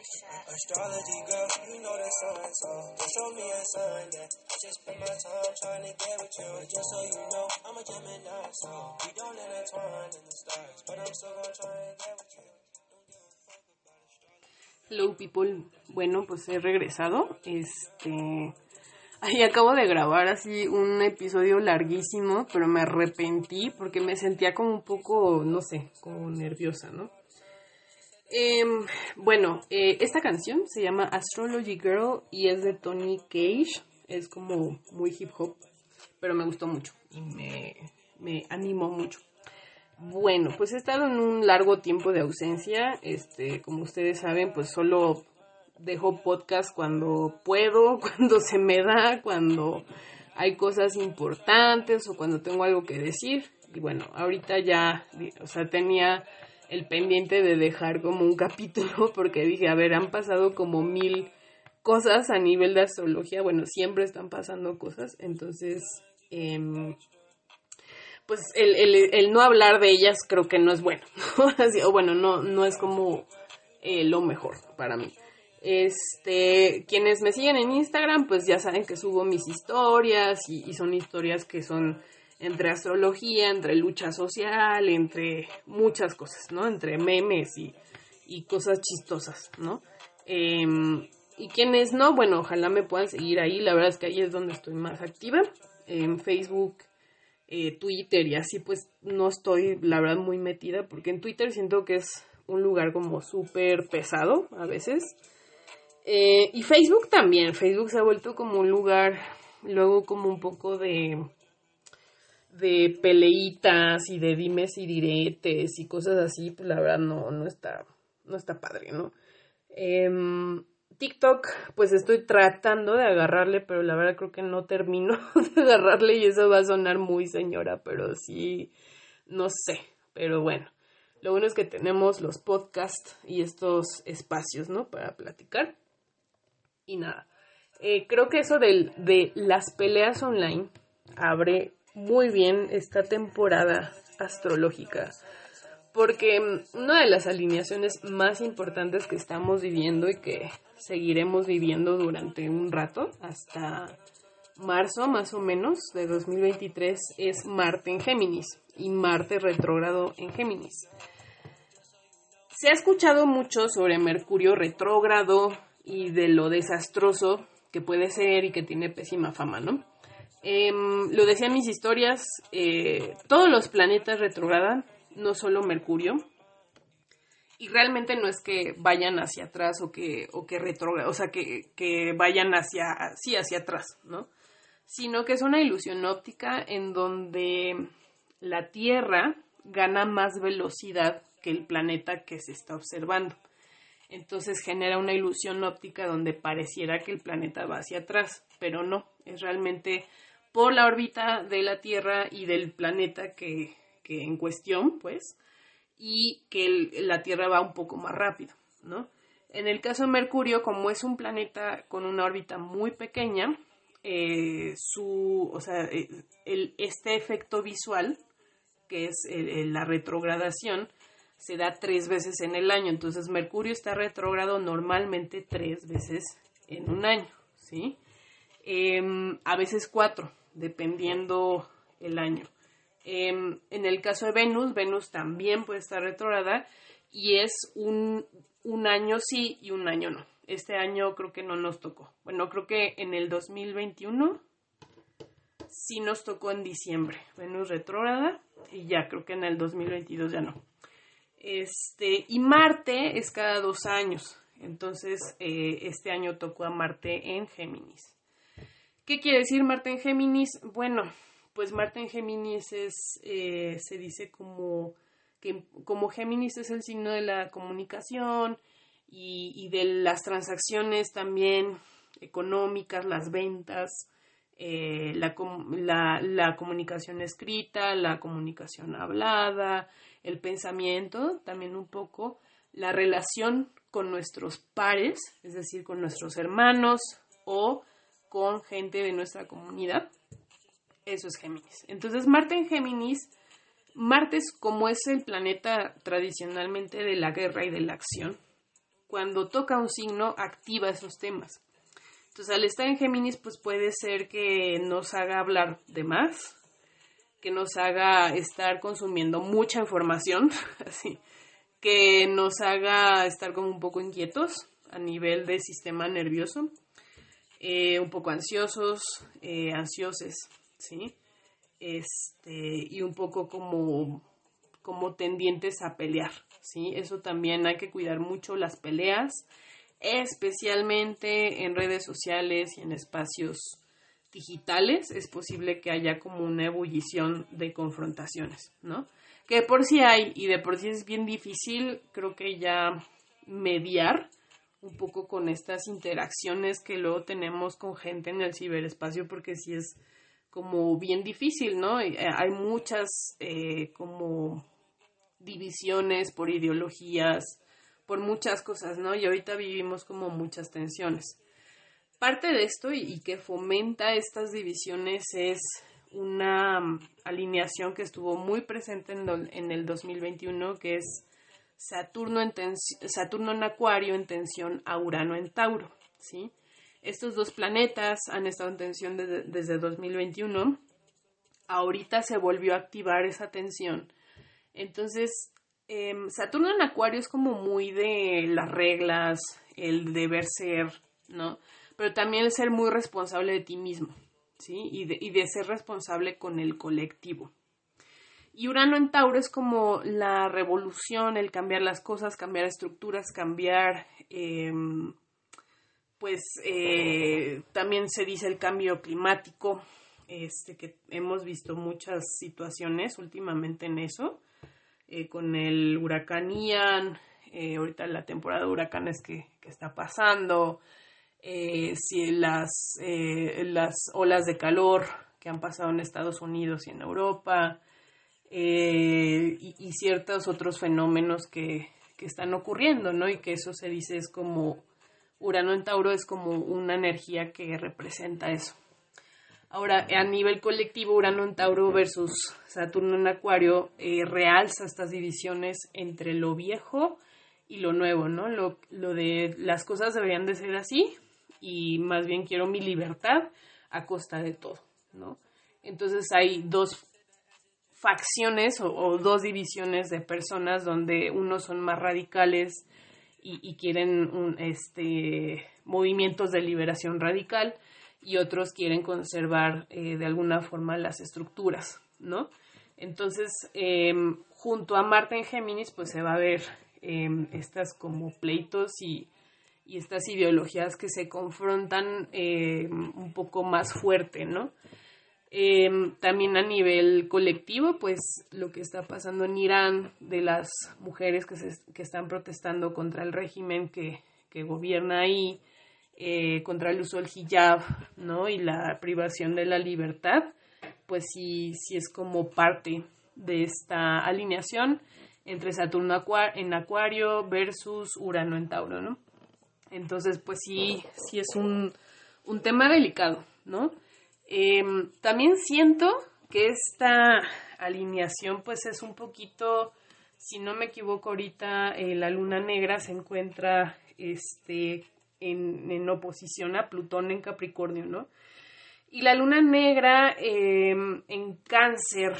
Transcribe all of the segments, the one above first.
Astrology girl, you know that so don't show me a sign that I just spend my time trying to get with you. Just so you know, I'm a Gemini, so we don't intertwine in the stars, but I'm still gonna try and get with you. Hello people, bueno pues he regresado, este, ahí acabo de grabar así un episodio larguísimo, pero me arrepentí porque me sentía como un poco, no sé, como nerviosa, ¿no? Em, bueno, eh, esta canción se llama Astrology Girl y es de Tony Cage, es como muy hip hop, pero me gustó mucho y me, me animó mucho. Bueno, pues he estado en un largo tiempo de ausencia. Este, como ustedes saben, pues solo dejo podcast cuando puedo, cuando se me da, cuando hay cosas importantes o cuando tengo algo que decir. Y bueno, ahorita ya, o sea, tenía el pendiente de dejar como un capítulo porque dije, a ver, han pasado como mil cosas a nivel de astrología. Bueno, siempre están pasando cosas. Entonces, eh, pues el, el, no hablar de ellas creo que no es bueno. O bueno, no, no es como eh, lo mejor para mí. Este, quienes me siguen en Instagram, pues ya saben que subo mis historias y, son historias que son entre astrología, entre lucha social, entre muchas cosas, ¿no? Entre memes y, cosas chistosas, ¿no? Eh, y quienes no, bueno, ojalá me puedan seguir ahí. La verdad es que ahí es donde estoy más activa. En Facebook, eh, Twitter y así pues no estoy la verdad muy metida porque en Twitter siento que es un lugar como súper pesado a veces. Eh, y Facebook también, Facebook se ha vuelto como un lugar luego como un poco de de peleitas y de dimes y diretes y cosas así, pues la verdad no, no está, no está padre, ¿no? Eh, TikTok, pues estoy tratando de agarrarle, pero la verdad creo que no termino de agarrarle y eso va a sonar muy señora, pero sí, no sé, pero bueno. Lo bueno es que tenemos los podcasts y estos espacios, ¿no? Para platicar. Y nada, eh, creo que eso de, de las peleas online abre muy bien esta temporada astrológica porque una de las alineaciones más importantes que estamos viviendo y que seguiremos viviendo durante un rato, hasta marzo más o menos de 2023, es Marte en Géminis y Marte retrógrado en Géminis. Se ha escuchado mucho sobre Mercurio retrógrado y de lo desastroso que puede ser y que tiene pésima fama, ¿no? Eh, lo decía en mis historias, eh, todos los planetas retrogradan, no solo Mercurio. Y realmente no es que vayan hacia atrás o que, o que retrogradan, o sea, que, que vayan hacia, sí, hacia atrás, ¿no? Sino que es una ilusión óptica en donde la Tierra gana más velocidad que el planeta que se está observando. Entonces genera una ilusión óptica donde pareciera que el planeta va hacia atrás, pero no, es realmente por la órbita de la Tierra y del planeta que, que en cuestión, pues, y que la Tierra va un poco más rápido, ¿no? En el caso de Mercurio, como es un planeta con una órbita muy pequeña, eh, su, o sea, el, este efecto visual, que es la retrogradación, se da tres veces en el año. Entonces, Mercurio está retrogrado normalmente tres veces en un año, ¿sí? Eh, a veces cuatro, dependiendo el año. Eh, en el caso de Venus, Venus también puede estar retrograda y es un, un, año sí y un año no. Este año creo que no nos tocó. Bueno, creo que en el 2021 sí nos tocó en diciembre. Venus retrógrada y ya creo que en el 2022 ya no. Este, y Marte es cada dos años. Entonces, eh, este año tocó a Marte en Géminis. ¿Qué quiere decir Marte en Géminis? Bueno, pues Marte en Géminis es, eh, se dice como que como Géminis es el signo de la comunicación y, de las transacciones también económicas, las ventas, eh, la, comunicación escrita, la comunicación hablada, el pensamiento, también un poco, la relación con nuestros pares, es decir, con nuestros hermanos o con gente de nuestra comunidad. Eso es Géminis. Entonces, Marte en Géminis, Marte es como es el planeta tradicionalmente de la guerra y de la acción. cuando toca un signo activa esos temas. Entonces, al estar en Géminis, pues puede ser que nos haga hablar de más, que nos haga estar consumiendo mucha información, así, que nos haga estar como un poco inquietos a nivel del sistema nervioso, eh, un poco ansiosos, eh, ¿sí? Este, y un poco como, como tendientes a pelear, ¿sí? Eso también hay que cuidar mucho las peleas, especialmente en redes sociales y en espacios digitales, es posible que haya como una ebullición de confrontaciones, ¿no? Que por sí hay y de por sí es bien difícil, creo que ya mediar un poco con estas interacciones que luego tenemos con gente en el ciberespacio, porque sí es como bien difícil, ¿no? Eh, hay muchas eh, como divisiones por ideologías, por muchas cosas, ¿no? Y ahorita vivimos como muchas tensiones. Parte de esto y, que fomenta estas divisiones es una mm, alineación que estuvo muy presente en, en el 2021, que es Saturno en, Saturno en Acuario en tensión a Urano en Tauro, ¿sí? Estos dos planetas han estado en tensión desde, desde 2021. Ahorita se volvió a activar esa tensión. Entonces, em, Saturno en Acuario es como muy de las reglas, el deber ser, ¿no? Pero también el ser muy responsable de ti mismo, ¿sí? Y de, y de ser responsable con el colectivo. Y Urano en Tauro es como la revolución, el cambiar las cosas, cambiar estructuras, cambiar, em, pues eh, también se dice el cambio climático, este, que hemos visto muchas situaciones últimamente en eso, eh, con el huracán Ian, eh, ahorita la temporada de huracanes que, que está pasando, si las, las olas de calor que han pasado en Estados Unidos y en Europa, eh, y, ciertos otros fenómenos que, que, están ocurriendo, ¿no? Y que eso se dice es como Urano en Tauro es como una energía que representa eso. Ahora, a nivel colectivo, Urano en Tauro versus Saturno en Acuario eh, realza estas divisiones entre lo viejo y lo nuevo, ¿no? Lo, lo de las cosas deberían de ser así y más bien quiero mi libertad a costa de todo, ¿no? Entonces hay dos facciones o, dos divisiones de personas donde unos son más radicales y, quieren un, este, movimientos de liberación radical y otros quieren conservar eh, de alguna forma las estructuras, ¿no? Entonces, em, junto a Marte en Géminis, pues se va a ver em, estas como pleitos y, y, estas ideologías que se confrontan em, un poco más fuerte, ¿no? Em, también a nivel colectivo, pues lo que está pasando en Irán de las mujeres que, se, que están protestando contra el régimen que, que gobierna ahí, eh, contra el uso del hijab, ¿no? Y la privación de la libertad, pues sí, sí es como parte de esta alineación entre Saturno en Acuario versus Urano en Tauro, ¿no? Entonces, pues sí, sí es un, un tema delicado, ¿no? Em, también siento que esta alineación pues es un poquito, si no me equivoco ahorita, eh, la luna negra se encuentra este, en, oposición a Plutón en Capricornio, ¿no? Y la luna negra em, en cáncer,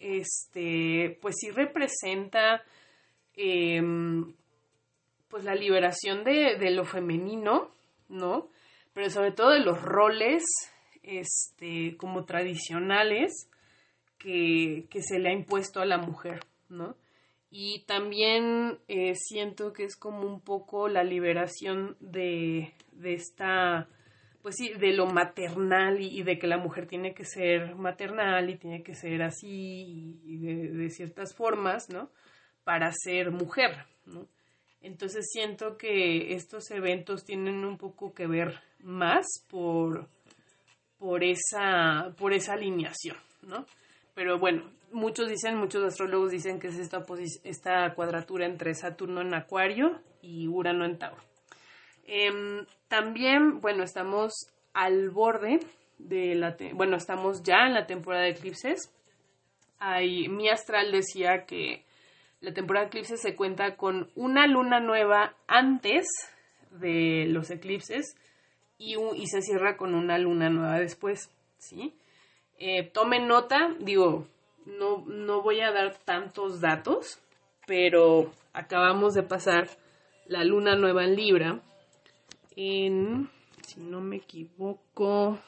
este, pues sí representa em, pues la liberación de, de lo femenino, ¿no? Pero sobre todo de los roles este, como tradicionales que, se le ha impuesto a la mujer, ¿no? Y también eh, siento que es como un poco la liberación de, de esta, pues sí, de lo maternal y, de que la mujer tiene que ser maternal y tiene que ser así y, de, de, ciertas formas, ¿no? Para ser mujer, ¿no? Entonces siento que estos eventos tienen un poco que ver más por, por esa, por esa alineación, ¿no? Pero bueno, muchos dicen, muchos astrólogos dicen que es esta, esta cuadratura entre Saturno en Acuario y Urano en Tauro. Em, también, bueno, estamos al borde de la, bueno, estamos ya en la temporada de eclipses. Mi astral decía que la temporada de eclipses se cuenta con una luna nueva antes de los eclipses y, se cierra con una luna nueva después, ¿sí? Eh, nota, digo, no, no voy a dar tantos datos, pero acabamos de pasar la luna nueva en Libra en, si no me equivoco,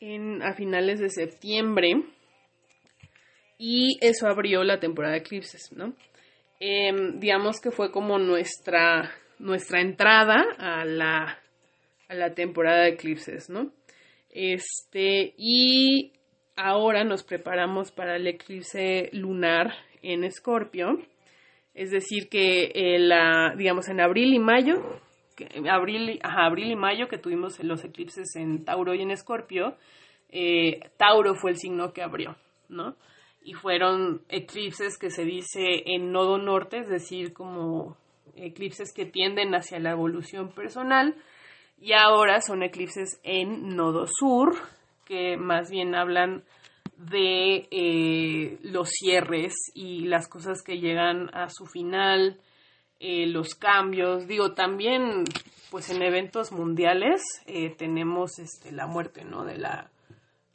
en, a finales de septiembre y eso abrió la temporada de eclipses, ¿no? Em, digamos que fue como nuestra, nuestra entrada a la, a la temporada de eclipses, ¿no? Este, y ahora nos preparamos para el eclipse lunar en Escorpio, es decir, que eh, la, digamos en abril y mayo, que, abril, ajá, abril y mayo que tuvimos los eclipses en Tauro y en Escorpio, eh, Tauro fue el signo que abrió, ¿no? Y fueron eclipses que se dice en nodo norte, es decir, como eclipses que tienden hacia la evolución personal, y ahora son eclipses en nodo sur, que más bien hablan de eh, los cierres y las cosas que llegan a su final, eh, los cambios. Digo, también, pues en eventos mundiales eh, tenemos este, la muerte, ¿no? De la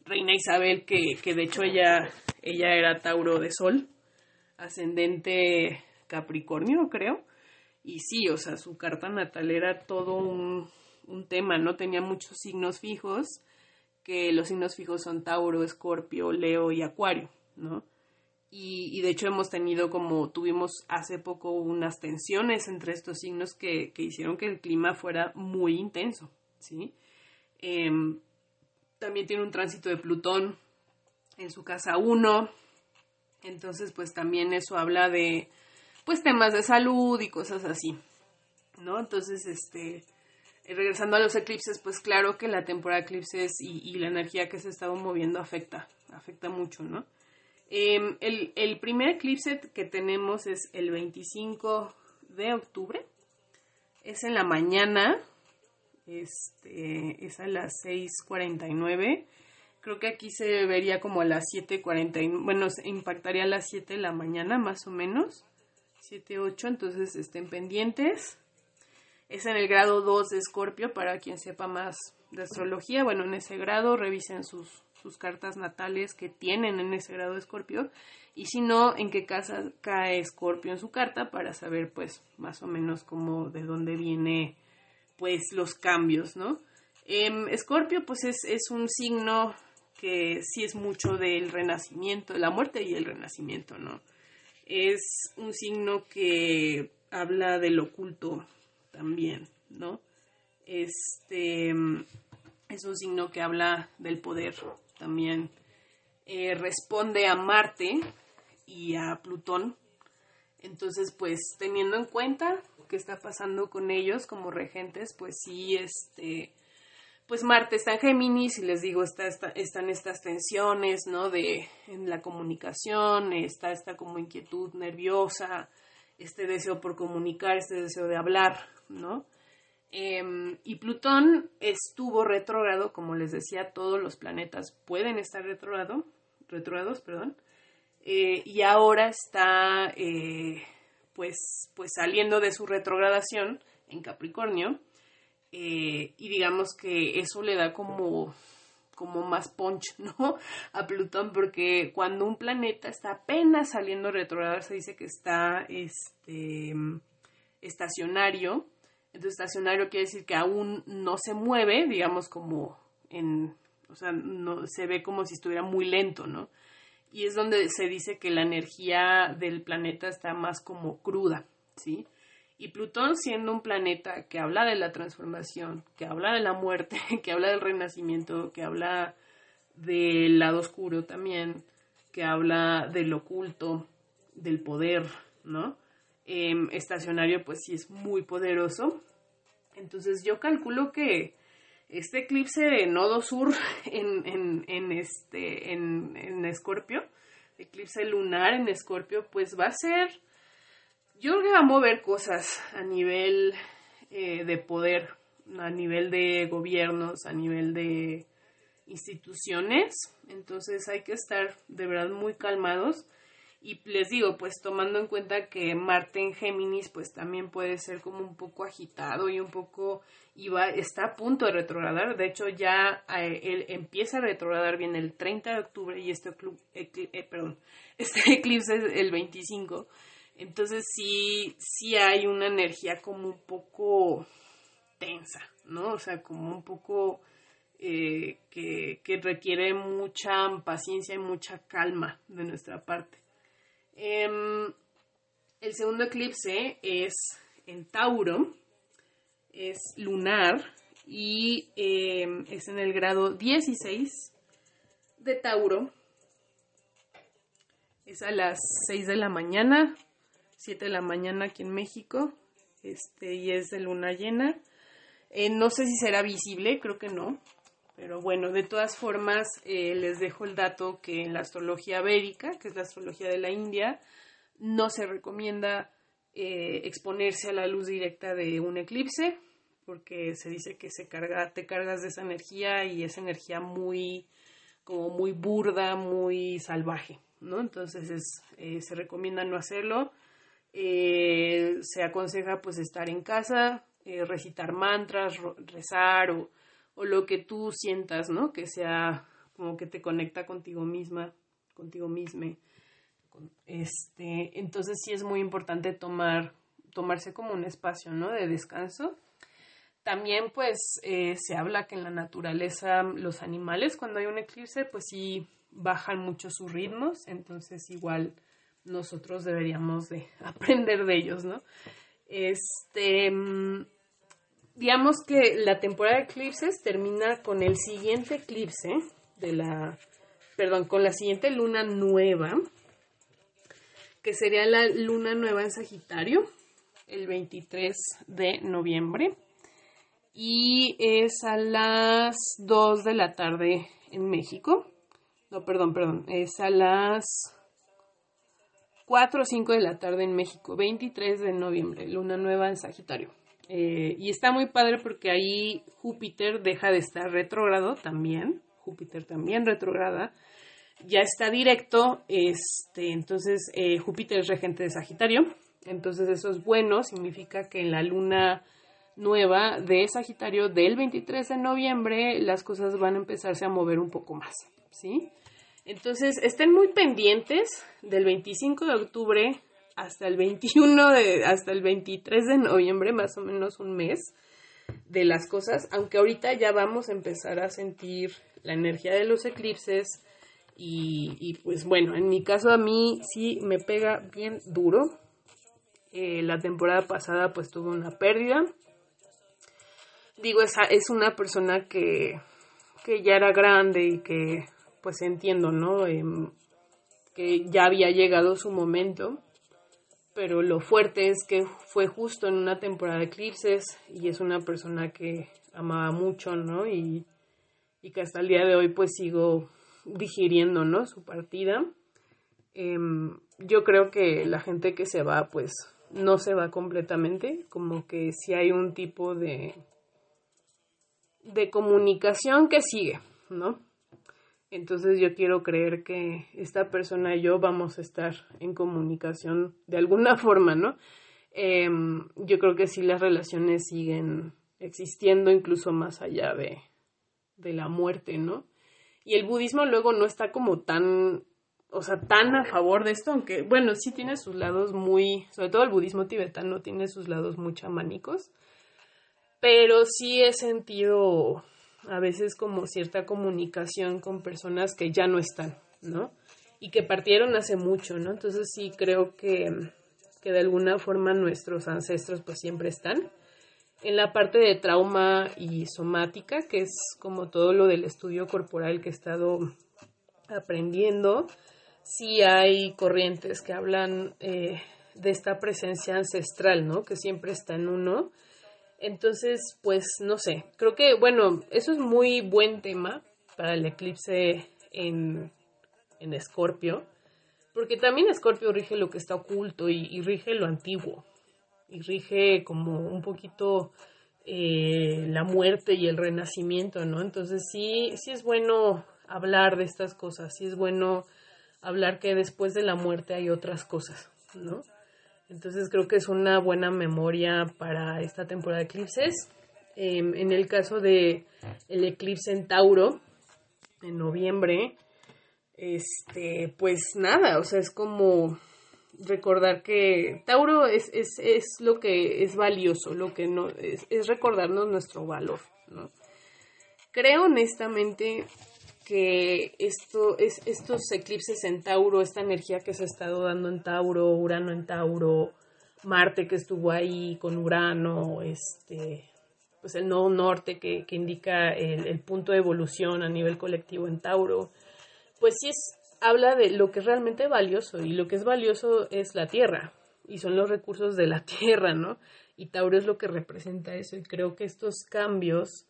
reina Isabel, que, que de hecho ella, ella era Tauro de Sol, ascendente Capricornio, creo. Y sí, o sea, su carta natal era todo un, un tema, ¿no? Tenía muchos signos fijos que los signos fijos son Tauro, Escorpio, Leo y Acuario, ¿no? Y, de hecho hemos tenido como, tuvimos hace poco unas tensiones entre estos signos que, hicieron que el clima fuera muy intenso, ¿sí? Em, también tiene un tránsito de Plutón en su casa 1, entonces pues también eso habla de, pues temas de salud y cosas así, ¿no? Entonces, este, regresando a los eclipses, pues claro que la temporada de eclipses y, la energía que se estaba moviendo afecta, afecta mucho, ¿no? Em, el, primer eclipse que tenemos es el 25 de octubre, es en la mañana, este, es a las 6.49, creo que aquí se vería como a las 7.49, bueno, impactaría a las 7 de la mañana más o menos, 7, 8, entonces estén pendientes. Es en el grado 2 de Escorpio, para quien sepa más de astrología. Bueno, en ese grado revisen sus, sus cartas natales que tienen en ese grado de Escorpio. Y si no, en qué casa cae Escorpio en su carta para saber, pues, más o menos cómo, de dónde viene, pues, los cambios, ¿no? Escorpio, pues, es, es un signo que sí es mucho del renacimiento, la muerte y el renacimiento, ¿no? Es un signo que habla del oculto, también, ¿no? Este es un signo que habla del poder también. Eh, responde a Marte y a Plutón. Entonces, pues teniendo en cuenta qué está pasando con ellos como regentes, pues sí, este, pues Marte está en Géminis y les digo, está, están estas tensiones, ¿no? De en la comunicación, está esta como inquietud nerviosa, este deseo por comunicar, este deseo de hablar, ¿no? Em, y Plutón estuvo retrógrado, como les decía, todos los planetas pueden estar retrógrado, retrógrados, perdón, eh, y ahora está eh, pues, pues saliendo de su retrogradación en Capricornio, eh, y digamos que eso le da como como más punch, ¿no? A Plutón, porque cuando un planeta está apenas saliendo retrogrado, se dice que está este, estacionario. Entonces, estacionario quiere decir que aún no se mueve, digamos, como en, o sea, no, se ve como si estuviera muy lento, ¿no? Y es donde se dice que la energía del planeta está más como cruda, ¿sí? Y Plutón siendo un planeta que habla de la transformación, que habla de la muerte, que habla del renacimiento, que habla del lado oscuro también, que habla del oculto, del poder, ¿no? Em, estacionario pues sí es muy poderoso. Entonces yo calculo que este eclipse de nodo sur en, en, en este, en, en Escorpio, eclipse lunar en Escorpio, pues va a ser yo creo que va a mover cosas a nivel eh, de poder, a nivel de gobiernos, a nivel de instituciones. Entonces hay que estar de verdad muy calmados. Y les digo, pues tomando en cuenta que Marte en Géminis, pues también puede ser como un poco agitado y un poco, va, está a punto de retrogradar. De hecho, ya eh, él empieza a retrogradar bien el 30 de octubre y este, eh, perdón, este eclipse es el 25. Entonces sí, sí hay una energía como un poco tensa, ¿no? O sea, como un poco eh, que, que requiere mucha paciencia y mucha calma de nuestra parte. Em, el segundo eclipse es en Tauro, es lunar y em, es en el grado 16 de Tauro. Es a las 6 de la mañana, 7 de la mañana aquí en México, este, y es de luna llena. Eh, no sé si será visible, creo que no, pero bueno, de todas formas, eh, les dejo el dato que en la astrología védica, que es la astrología de la India, no se recomienda eh, exponerse a la luz directa de un eclipse, porque se dice que se carga, te cargas de esa energía y esa energía muy, como muy burda, muy salvaje, ¿no? Entonces es, eh, se recomienda no hacerlo. se aconseja pues estar en casa, recitar mantras, rezar o o lo que tú sientas, ¿no? Que sea como que te conecta contigo misma, contigo misma. Este, entonces sí es muy importante tomar, tomarse como un espacio, ¿no? De descanso. También, pues, eh, se habla que en la naturaleza los animales, cuando hay un eclipse, pues sí bajan mucho sus ritmos, entonces igual nosotros deberíamos de aprender de ellos, ¿no? Este, mm, digamos que la temporada de eclipses termina con el siguiente eclipse de la, perdón, con la siguiente luna nueva, que sería la luna nueva en Sagitario, el 23 de noviembre, y es a las 2 de la tarde en México. No, perdón, perdón, es a las 4 o 5 de la tarde en México, 23 de noviembre, luna nueva en Sagitario. Eh, y está muy padre porque ahí Júpiter deja de estar retrógrado también. Júpiter también retrograda. Ya está directo. Este, entonces eh, Júpiter es regente de Sagitario. Entonces eso es bueno. Significa que en la luna nueva de Sagitario del 23 de noviembre las cosas van a empezarse a mover un poco más. ¿Sí? Entonces estén muy pendientes del 25 de octubre hasta el 21 de, hasta el 23 de noviembre, más o menos un mes de las cosas, aunque ahorita ya vamos a empezar a sentir la energía de los eclipses y, pues bueno, en mi caso a mí sí me pega bien duro. Eh, la temporada pasada pues tuve una pérdida. Digo, esa es una persona que, que ya era grande y que pues entiendo, ¿no? Em, que ya había llegado su momento pero lo fuerte es que fue justo en una temporada de eclipses y es una persona que amaba mucho, ¿no? Y, que hasta el día de hoy pues sigo digiriendo, ¿no? Su partida. Em, yo creo que la gente que se va pues no se va completamente, como que si hay un tipo de, de comunicación que sigue, ¿no? Entonces yo quiero creer que esta persona y yo vamos a estar en comunicación de alguna forma, ¿no? Em, yo creo que sí las relaciones siguen existiendo incluso más allá de, de la muerte, ¿no? Y el budismo luego no está como tan, o sea, tan a favor de esto, aunque, bueno, sí tiene sus lados muy, sobre todo el budismo tibetano tiene sus lados muy chamánicos, pero sí he sentido a veces como cierta comunicación con personas que ya no están, ¿no? Y que partieron hace mucho, ¿no? Entonces sí creo que, que de alguna forma nuestros ancestros pues siempre están. En la parte de trauma y somática, que es como todo lo del estudio corporal que he estado aprendiendo, sí hay corrientes que hablan eh, de esta presencia ancestral, ¿no? Que siempre está en uno entonces, pues no sé, creo que, bueno, eso es muy buen tema para el eclipse en, en Escorpio, porque también Escorpio rige lo que está oculto y, rige lo antiguo, y rige como un poquito eh, la muerte y el renacimiento, ¿no? Entonces sí, sí es bueno hablar de estas cosas, sí es bueno hablar que después de la muerte hay otras cosas, ¿no? Entonces creo que es una buena memoria para esta temporada de eclipses. Em, en el caso de el eclipse en Tauro, en noviembre, este, pues nada, o sea, es como recordar que Tauro es, es, es lo que es valioso, lo que no, es, es recordarnos nuestro valor, ¿no? Creo honestamente que esto es estos eclipses en Tauro, esta energía que se ha estado dando en Tauro, Urano en Tauro, Marte que estuvo ahí con Urano, este pues el norte que, que indica el, el, punto de evolución a nivel colectivo en Tauro, pues sí es, habla de lo que es realmente valioso y lo que es valioso es la tierra y son los recursos de la tierra, ¿no? Y Tauro es lo que representa eso y creo que estos cambios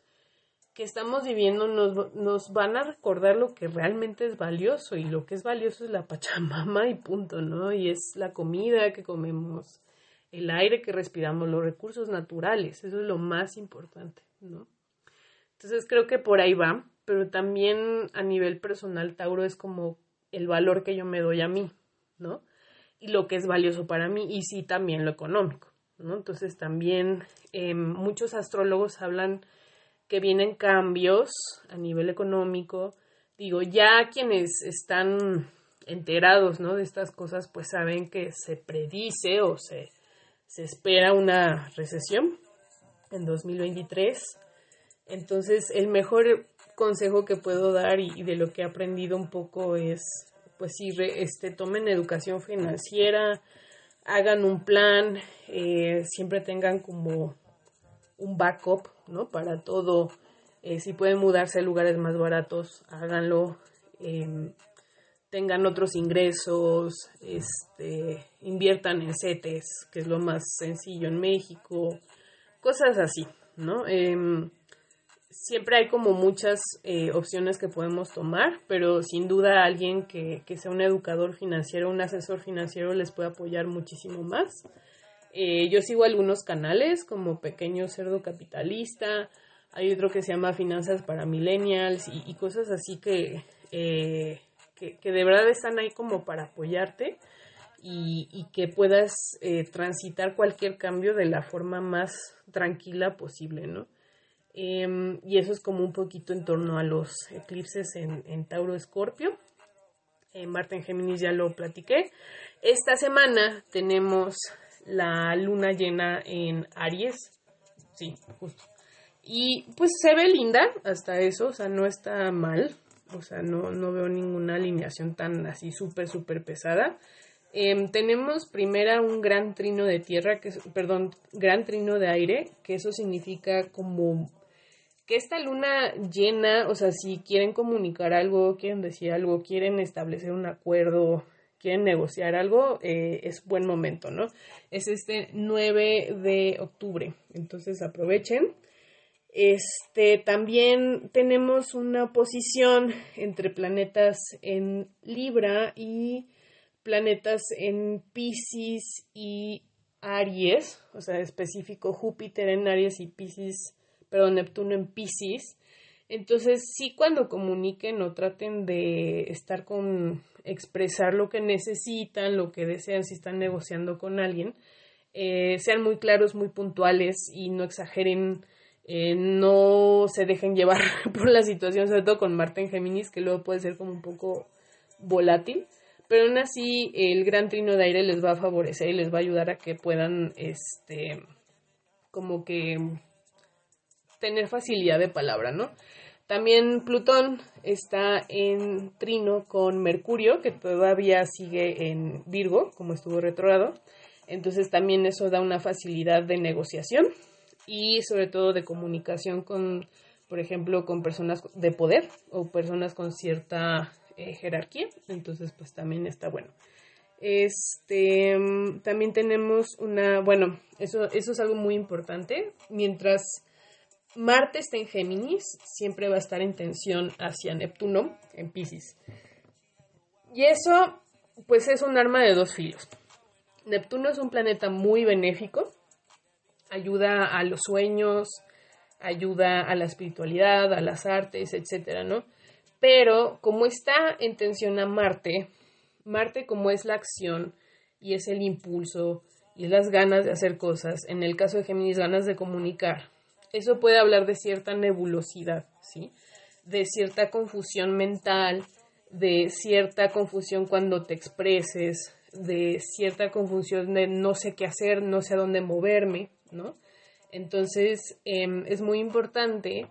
que estamos viviendo nos, nos, van a recordar lo que realmente es valioso y lo que es valioso es la Pachamama y punto, ¿no? Y es la comida que comemos, el aire que respiramos, los recursos naturales, eso es lo más importante, ¿no? Entonces creo que por ahí va, pero también a nivel personal Tauro es como el valor que yo me doy a mí, ¿no? Y lo que es valioso para mí y sí también lo económico, ¿no? Entonces también eh, muchos astrólogos hablan que vienen cambios a nivel económico. Digo, ya quienes están enterados ¿no? de estas cosas, pues saben que se predice o se, se espera una recesión en 2023. Entonces, el mejor consejo que puedo dar y, de lo que he aprendido un poco es, pues si este, tomen educación financiera, hagan un plan, eh, siempre tengan como un backup, ¿no? Para todo. Eh, si pueden mudarse a lugares más baratos, háganlo. Em, tengan otros ingresos, este, inviertan en CETES, que es lo más sencillo en México, cosas así, ¿no? Em, siempre hay como muchas eh, opciones que podemos tomar, pero sin duda alguien que, que sea un educador financiero, un asesor financiero les puede apoyar muchísimo más. Eh, yo sigo algunos canales como Pequeño Cerdo Capitalista, hay otro que se llama Finanzas para Millennials y, cosas así que, eh, que, que, de verdad están ahí como para apoyarte y, que puedas eh, transitar cualquier cambio de la forma más tranquila posible, ¿no? Em, y eso es como un poquito en torno a los eclipses en, en Tauro Escorpio. Marte en Géminis ya lo platiqué. Esta semana tenemos la luna llena en Aries. Sí, justo. Y pues se ve linda hasta eso, o sea, no está mal. O sea, no, no veo ninguna alineación tan así súper, súper pesada. Eh, tenemos primera un gran trino de tierra, que perdón, gran trino de aire, que eso significa como que esta luna llena, o sea, si quieren comunicar algo, quieren decir algo, quieren establecer un acuerdo, quieren negociar algo, eh, es buen momento, ¿no? Es este 9 de octubre, entonces aprovechen. Este, también tenemos una posición entre planetas en Libra y planetas en Pisces y Aries, o sea, específico Júpiter en Aries y Pisces, perdón, Neptuno en Pisces. Entonces, sí cuando comuniquen o traten de estar con expresar lo que necesitan, lo que desean, si están negociando con alguien, eh, sean muy claros, muy puntuales y no exageren, eh, no se dejen llevar por la situación, sobre todo con Marte en Géminis, que luego puede ser como un poco volátil, pero aún así el gran trino de aire les va a favorecer y les va a ayudar a que puedan, este, como que tener facilidad de palabra, ¿no? También Plutón está en trino con Mercurio, que todavía sigue en Virgo, como estuvo retrogrado. Entonces también eso da una facilidad de negociación y sobre todo de comunicación con, por ejemplo, con personas de poder o personas con cierta eh, jerarquía. Entonces, pues también está bueno. Este, también tenemos una, bueno, eso, eso es algo muy importante. Mientras Marte está en Géminis, siempre va a estar en tensión hacia Neptuno en Pisces. Y eso, pues es un arma de dos filos. Neptuno es un planeta muy benéfico, ayuda a los sueños, ayuda a la espiritualidad, a las artes, etcétera, ¿no? Pero como está en tensión a Marte, Marte como es la acción y es el impulso y las ganas de hacer cosas, en el caso de Géminis ganas de comunicar, eso puede hablar de cierta nebulosidad, ¿sí? De cierta confusión mental, de cierta confusión cuando te expreses, de cierta confusión de no sé qué hacer, no sé a dónde moverme, ¿no? Entonces em, es muy importante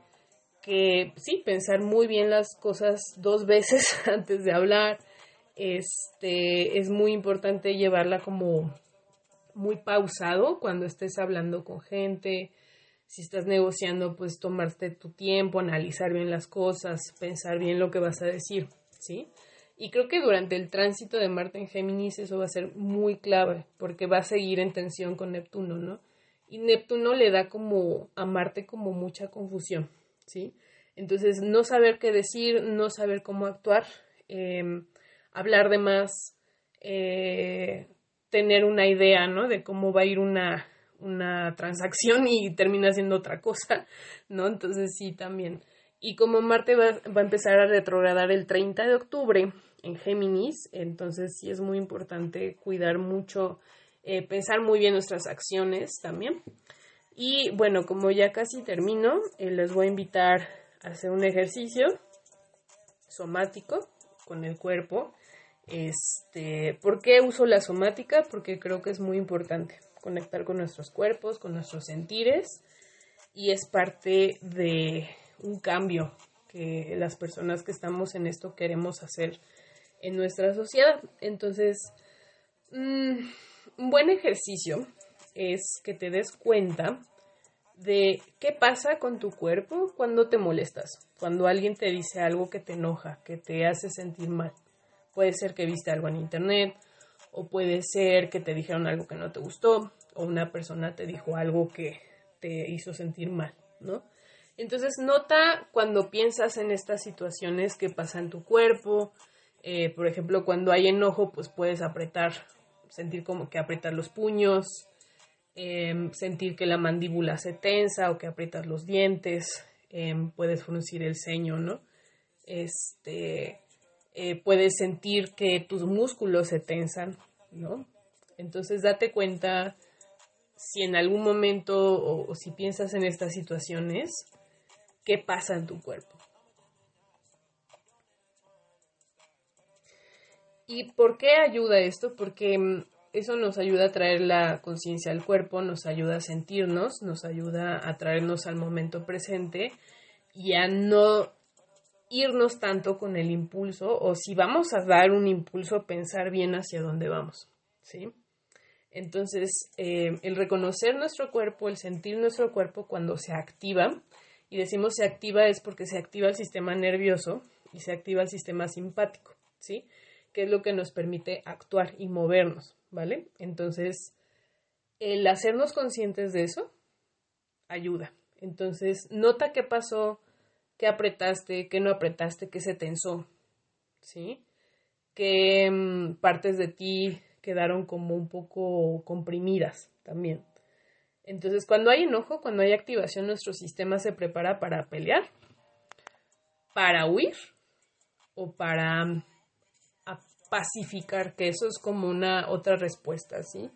que sí, pensar muy bien las cosas dos veces antes de hablar. Este es muy importante llevarla como muy pausado cuando estés hablando con gente. Si estás negociando, pues tomarte tu tiempo, analizar bien las cosas, pensar bien lo que vas a decir, ¿sí? Y creo que durante el tránsito de Marte en Géminis eso va a ser muy clave, porque va a seguir en tensión con Neptuno, ¿no? Y Neptuno le da como a Marte como mucha confusión, ¿sí? Entonces, no saber qué decir, no saber cómo actuar, em, hablar de más, eh, tener una idea, ¿no? De cómo va a ir una, una transacción y termina siendo otra cosa, ¿no? Entonces, sí, también. Y como Marte va, va a empezar a retrogradar el 30 de octubre, en Géminis, entonces sí es muy importante cuidar mucho, eh, pensar muy bien nuestras acciones también. Y bueno, como ya casi termino, eh, les voy a invitar a hacer un ejercicio somático con el cuerpo. Este, ¿Por qué uso la somática? Porque creo que es muy importante conectar con nuestros cuerpos, con nuestros sentires y es parte de un cambio que las personas que estamos en esto queremos hacer en nuestra sociedad. Entonces, mm, un buen ejercicio es que te des cuenta de qué pasa con tu cuerpo cuando te molestas, cuando alguien te dice algo que te enoja, que te hace sentir mal. Puede ser que viste algo en internet, o puede ser que te dijeron algo que no te gustó, o una persona te dijo algo que te hizo sentir mal, ¿no? Entonces nota cuando piensas en estas situaciones que pasa en tu cuerpo, eh, por ejemplo, cuando hay enojo, pues puedes apretar, sentir como que apretar los puños, em, sentir que la mandíbula se tensa o que aprietas los dientes, em, puedes fruncir el ceño, ¿no? Este, eh, puedes sentir que tus músculos se tensan, ¿no? Entonces date cuenta si en algún momento o si piensas en estas situaciones, qué pasa en tu cuerpo. ¿Y por qué ayuda esto? Porque mm, eso nos ayuda a traer la conciencia al cuerpo, nos ayuda a sentirnos, nos ayuda a traernos al momento presente y a no irnos tanto con el impulso o si vamos a dar un impulso, pensar bien hacia dónde vamos, ¿sí? Entonces, eh, el reconocer nuestro cuerpo, el sentir nuestro cuerpo cuando se activa, y decimos se activa es porque se activa el sistema nervioso y se activa el sistema simpático, ¿sí? que es lo que nos permite actuar y movernos, ¿vale? Entonces, el hacernos conscientes de eso ayuda. Entonces, nota qué pasó, qué apretaste, qué no apretaste, qué se tensó, ¿sí? Qué mm, partes de ti quedaron como un poco comprimidas también. Entonces, cuando hay enojo, cuando hay activación, nuestro sistema se prepara para pelear, para huir o para pacificar, que eso es como una otra respuesta, ¿sí?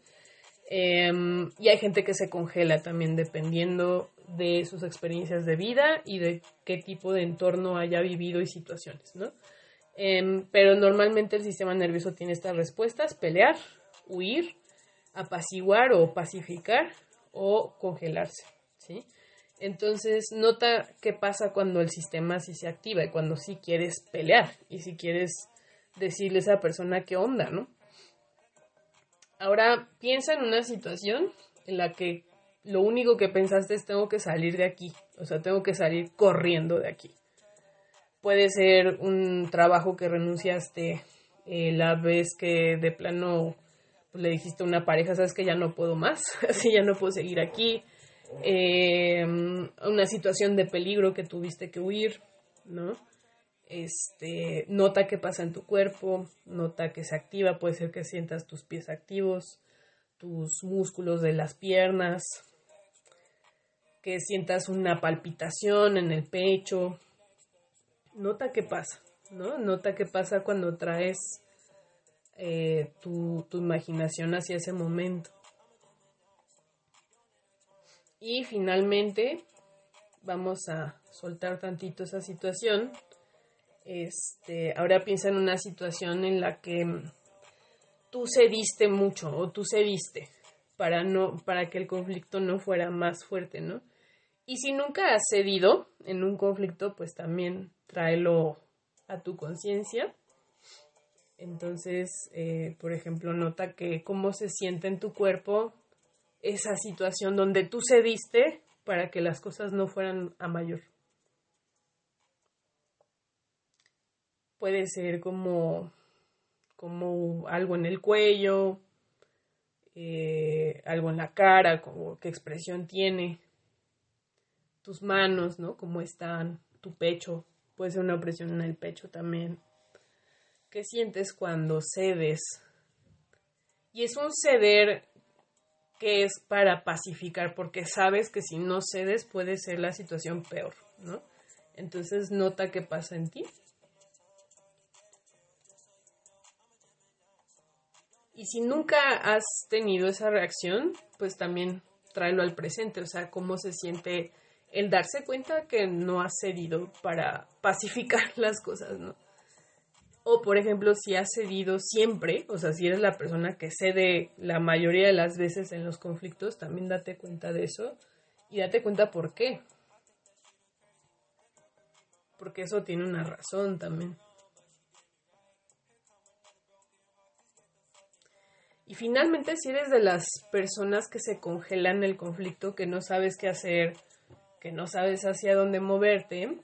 Em, y hay gente que se congela también dependiendo de sus experiencias de vida y de qué tipo de entorno haya vivido y situaciones, ¿no? Em, pero normalmente el sistema nervioso tiene estas respuestas, pelear, huir, apaciguar o pacificar o congelarse, ¿sí? Entonces, nota qué pasa cuando el sistema sí se activa y cuando sí quieres pelear y si quieres decirle a esa persona qué onda, ¿no? Ahora piensa en una situación en la que lo único que pensaste es tengo que salir de aquí, o sea, tengo que salir corriendo de aquí. Puede ser un trabajo que renunciaste eh, la vez que de plano pues, le dijiste a una pareja, sabes que ya no puedo más, así ya no puedo seguir aquí. Eh, una situación de peligro que tuviste que huir, ¿no? este, nota qué pasa en tu cuerpo, nota que se activa, puede ser que sientas tus pies activos, tus músculos de las piernas, que sientas una palpitación en el pecho, nota qué pasa, ¿no? Nota qué pasa cuando traes eh, tu, tu imaginación hacia ese momento. Y finalmente vamos a soltar tantito esa situación. Este, ahora piensa en una situación en la que tú cediste mucho o tú cediste para no para que el conflicto no fuera más fuerte, ¿no? Y si nunca has cedido en un conflicto, pues también tráelo a tu conciencia. Entonces, eh, por ejemplo, nota que cómo se siente en tu cuerpo esa situación donde tú cediste para que las cosas no fueran a mayor. Puede ser como, como algo en el cuello, eh, algo en la cara, como qué expresión tiene, tus manos, ¿no? Cómo están, tu pecho, puede ser una opresión en el pecho también. ¿Qué sientes cuando cedes? Y es un ceder que es para pacificar, porque sabes que si no cedes puede ser la situación peor, ¿no? Entonces nota qué pasa en ti. Y si nunca has tenido esa reacción, pues también tráelo al presente, o sea, cómo se siente el darse cuenta que no has cedido para pacificar las cosas, ¿no? O, por ejemplo, si has cedido siempre, o sea, si eres la persona que cede la mayoría de las veces en los conflictos, también date cuenta de eso y date cuenta por qué. Porque eso tiene una razón también. Y finalmente, si eres de las personas que se congelan el conflicto, que no sabes qué hacer, que no sabes hacia dónde moverte,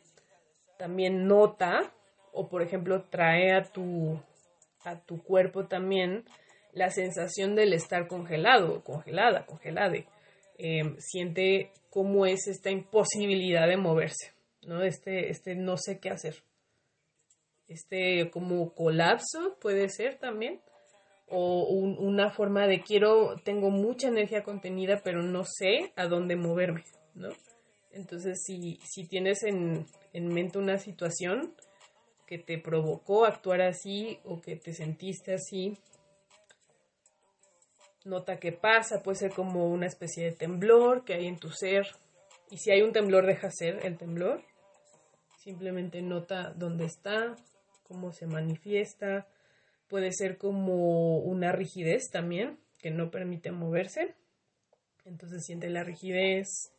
también nota o por ejemplo trae a tu, a tu cuerpo también la sensación del estar congelado, congelada, congelada. Em, siente cómo es esta imposibilidad de moverse, ¿no? Este, este no sé qué hacer. Este como colapso puede ser también. O una forma de quiero, tengo mucha energía contenida, pero no sé a dónde moverme, ¿no? Entonces, si, si tienes en, en mente una situación, que te provocó actuar así o que te sentiste así. Nota qué pasa, puede ser como una especie de temblor que hay en tu ser. Y si hay un temblor, deja ser el temblor. Simplemente nota dónde está, cómo se manifiesta. Puede ser como una rigidez también, que no permite moverse. Entonces siente la rigidez,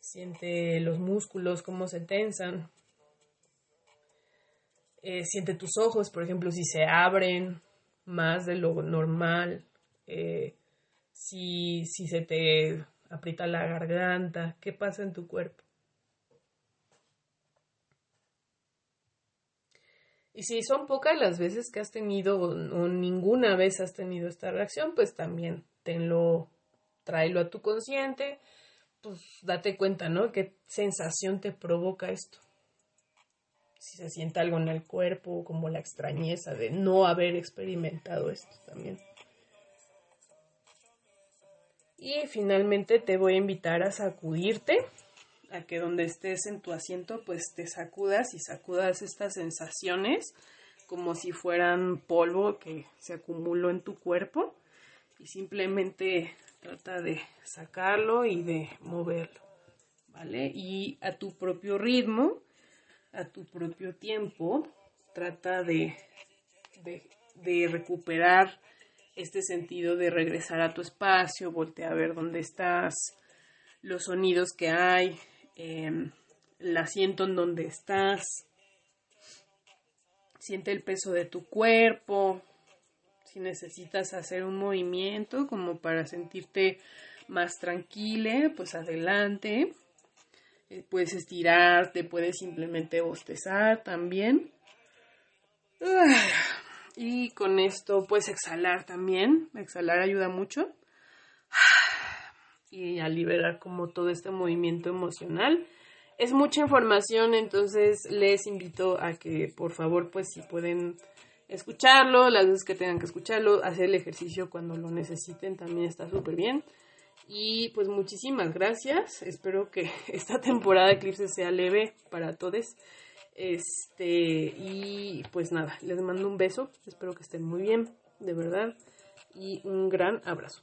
siente los músculos, cómo se tensan, eh, siente tus ojos, por ejemplo, si se abren más de lo normal, eh, si, si se te aprieta la garganta, qué pasa en tu cuerpo. Y si son pocas las veces que has tenido o, ninguna vez has tenido esta reacción, pues también tenlo, tráelo a tu consciente, pues date cuenta, ¿no? ¿Qué sensación te provoca esto? si se siente algo en el cuerpo, como la extrañeza de no haber experimentado esto también. Y finalmente te voy a invitar a sacudirte, a que donde estés en tu asiento, pues te sacudas y sacudas estas sensaciones como si fueran polvo que se acumuló en tu cuerpo y simplemente trata de sacarlo y de moverlo, ¿vale? Y a tu propio ritmo, a tu propio tiempo, trata de, de, recuperar este sentido de regresar a tu espacio, voltea a ver dónde estás, los sonidos que hay, em, el asiento en donde estás, siente el peso de tu cuerpo, si necesitas hacer un movimiento como para sentirte más tranquila, pues adelante. Eh, puedes estirarte, puedes simplemente bostezar también. Y con esto puedes exhalar también. Exhalar ayuda mucho. Y a liberar como todo este movimiento emocional. Es mucha información, entonces les invito a que por favor, pues si pueden escucharlo, las veces que tengan que escucharlo, hacer el ejercicio cuando lo necesiten también está súper bien. Y pues muchísimas gracias. Espero que esta temporada de Eclipse sea leve para todos. Este, y pues nada, les mando un beso. Espero que estén muy bien. de verdad. Y un gran abrazo.